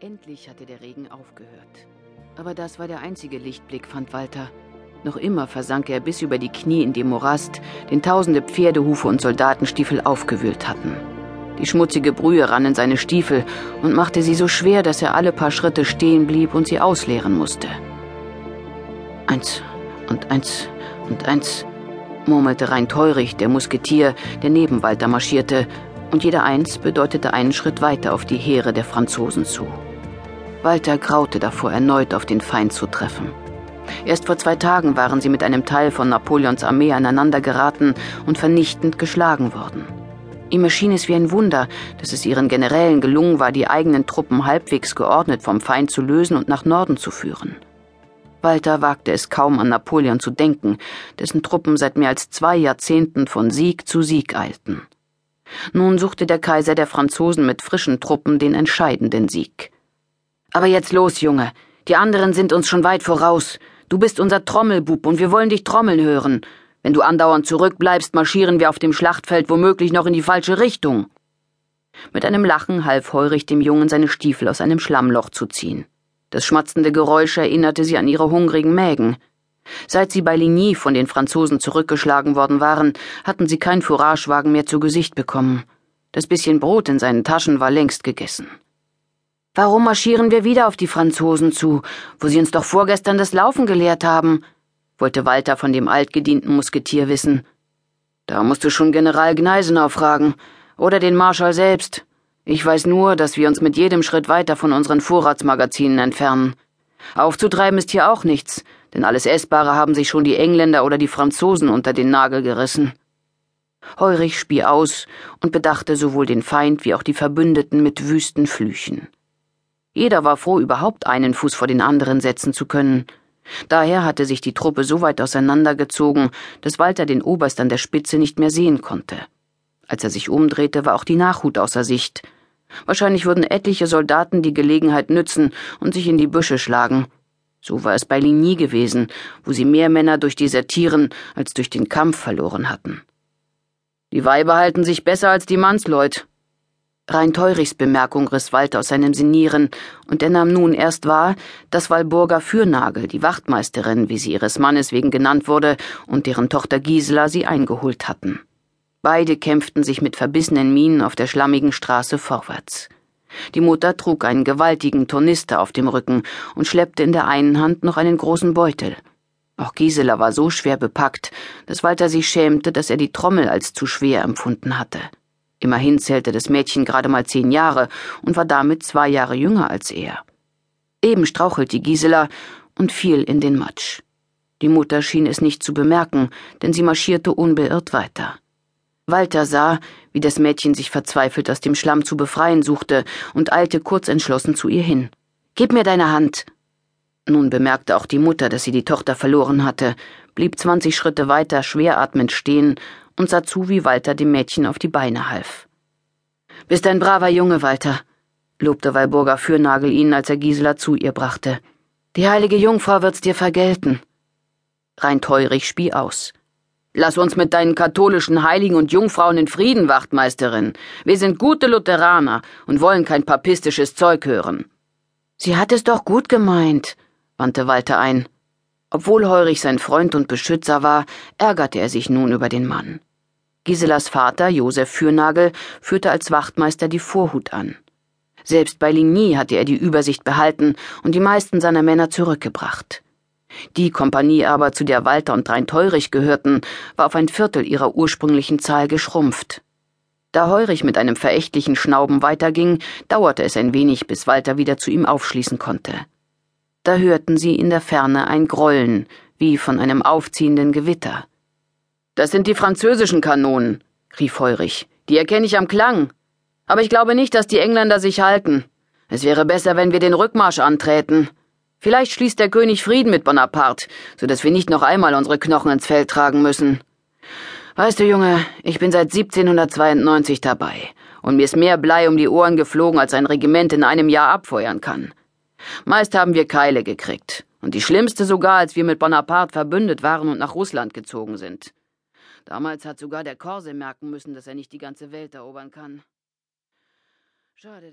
Endlich hatte der Regen aufgehört. Aber das war der einzige Lichtblick, fand Walter. Noch immer versank er bis über die Knie in dem Morast, den tausende Pferdehufe und Soldatenstiefel aufgewühlt hatten. Die schmutzige Brühe rann in seine Stiefel und machte sie so schwer, dass er alle paar Schritte stehen blieb und sie ausleeren musste. Eins und eins und eins, murmelte rein teurig der Musketier, der neben Walter marschierte, und jeder Eins bedeutete einen Schritt weiter auf die Heere der Franzosen zu. Walter graute davor, erneut auf den Feind zu treffen. Erst vor zwei Tagen waren sie mit einem Teil von Napoleons Armee aneinander geraten und vernichtend geschlagen worden. Ihm erschien es wie ein Wunder, dass es ihren Generälen gelungen war, die eigenen Truppen halbwegs geordnet vom Feind zu lösen und nach Norden zu führen. Walter wagte es kaum an Napoleon zu denken, dessen Truppen seit mehr als zwei Jahrzehnten von Sieg zu Sieg eilten. Nun suchte der Kaiser der Franzosen mit frischen Truppen den entscheidenden Sieg. Aber jetzt los, Junge. Die anderen sind uns schon weit voraus. Du bist unser Trommelbub und wir wollen dich trommeln hören. Wenn du andauernd zurückbleibst, marschieren wir auf dem Schlachtfeld womöglich noch in die falsche Richtung. Mit einem Lachen half Heurich dem Jungen seine Stiefel aus einem Schlammloch zu ziehen. Das schmatzende Geräusch erinnerte sie an ihre hungrigen Mägen. Seit sie bei Ligny von den Franzosen zurückgeschlagen worden waren, hatten sie kein Fouragewagen mehr zu Gesicht bekommen. Das bisschen Brot in seinen Taschen war längst gegessen. Warum marschieren wir wieder auf die Franzosen zu, wo sie uns doch vorgestern das Laufen gelehrt haben? wollte Walter von dem altgedienten Musketier wissen. Da musst du schon General Gneisenau fragen oder den Marschall selbst. Ich weiß nur, dass wir uns mit jedem Schritt weiter von unseren Vorratsmagazinen entfernen. Aufzutreiben ist hier auch nichts, denn alles Essbare haben sich schon die Engländer oder die Franzosen unter den Nagel gerissen. Heurich spie aus und bedachte sowohl den Feind wie auch die Verbündeten mit wüsten Flüchen. Jeder war froh, überhaupt einen Fuß vor den anderen setzen zu können. Daher hatte sich die Truppe so weit auseinandergezogen, dass Walter den Oberst an der Spitze nicht mehr sehen konnte. Als er sich umdrehte, war auch die Nachhut außer Sicht. Wahrscheinlich würden etliche Soldaten die Gelegenheit nützen und sich in die Büsche schlagen. So war es bei Ligny gewesen, wo sie mehr Männer durch Desertieren als durch den Kampf verloren hatten. Die Weiber halten sich besser als die Mannsleut, Rein Teurichs Bemerkung riss Walter aus seinem Sinieren, und er nahm nun erst wahr, dass Walburga Fürnagel, die Wachtmeisterin, wie sie ihres Mannes wegen genannt wurde, und deren Tochter Gisela sie eingeholt hatten. Beide kämpften sich mit verbissenen Mienen auf der schlammigen Straße vorwärts. Die Mutter trug einen gewaltigen Tornister auf dem Rücken und schleppte in der einen Hand noch einen großen Beutel. Auch Gisela war so schwer bepackt, dass Walter sich schämte, dass er die Trommel als zu schwer empfunden hatte. Immerhin zählte das Mädchen gerade mal zehn Jahre und war damit zwei Jahre jünger als er. Eben strauchelte Gisela und fiel in den Matsch. Die Mutter schien es nicht zu bemerken, denn sie marschierte unbeirrt weiter. Walter sah, wie das Mädchen sich verzweifelt aus dem Schlamm zu befreien suchte und eilte kurz entschlossen zu ihr hin. Gib mir deine Hand. Nun bemerkte auch die Mutter, dass sie die Tochter verloren hatte, blieb zwanzig Schritte weiter schweratmend stehen und sah zu, wie Walter dem Mädchen auf die Beine half. Bist ein braver Junge, Walter, lobte Walburga Fürnagel ihn, als er Gisela zu ihr brachte. Die heilige Jungfrau wird's dir vergelten. Rein teurig spie aus. Lass uns mit deinen katholischen Heiligen und Jungfrauen in Frieden, Wachtmeisterin. Wir sind gute Lutheraner und wollen kein papistisches Zeug hören. Sie hat es doch gut gemeint, wandte Walter ein. Obwohl Heurich sein Freund und Beschützer war, ärgerte er sich nun über den Mann. Giselas Vater, Josef Fürnagel, führte als Wachtmeister die Vorhut an. Selbst bei Ligny hatte er die Übersicht behalten und die meisten seiner Männer zurückgebracht. Die Kompanie aber, zu der Walter und Drein Teurich gehörten, war auf ein Viertel ihrer ursprünglichen Zahl geschrumpft. Da Heurich mit einem verächtlichen Schnauben weiterging, dauerte es ein wenig, bis Walter wieder zu ihm aufschließen konnte. Da hörten sie in der Ferne ein Grollen, wie von einem aufziehenden Gewitter. Das sind die französischen Kanonen, rief Heurich. Die erkenne ich am Klang. Aber ich glaube nicht, dass die Engländer sich halten. Es wäre besser, wenn wir den Rückmarsch anträten. Vielleicht schließt der König Frieden mit Bonaparte, so dass wir nicht noch einmal unsere Knochen ins Feld tragen müssen. Weißt du, Junge, ich bin seit 1792 dabei, und mir ist mehr Blei um die Ohren geflogen, als ein Regiment in einem Jahr abfeuern kann. Meist haben wir Keile gekriegt, und die schlimmste sogar, als wir mit Bonaparte verbündet waren und nach Russland gezogen sind. Damals hat sogar der Korse merken müssen, dass er nicht die ganze Welt erobern kann. Schade.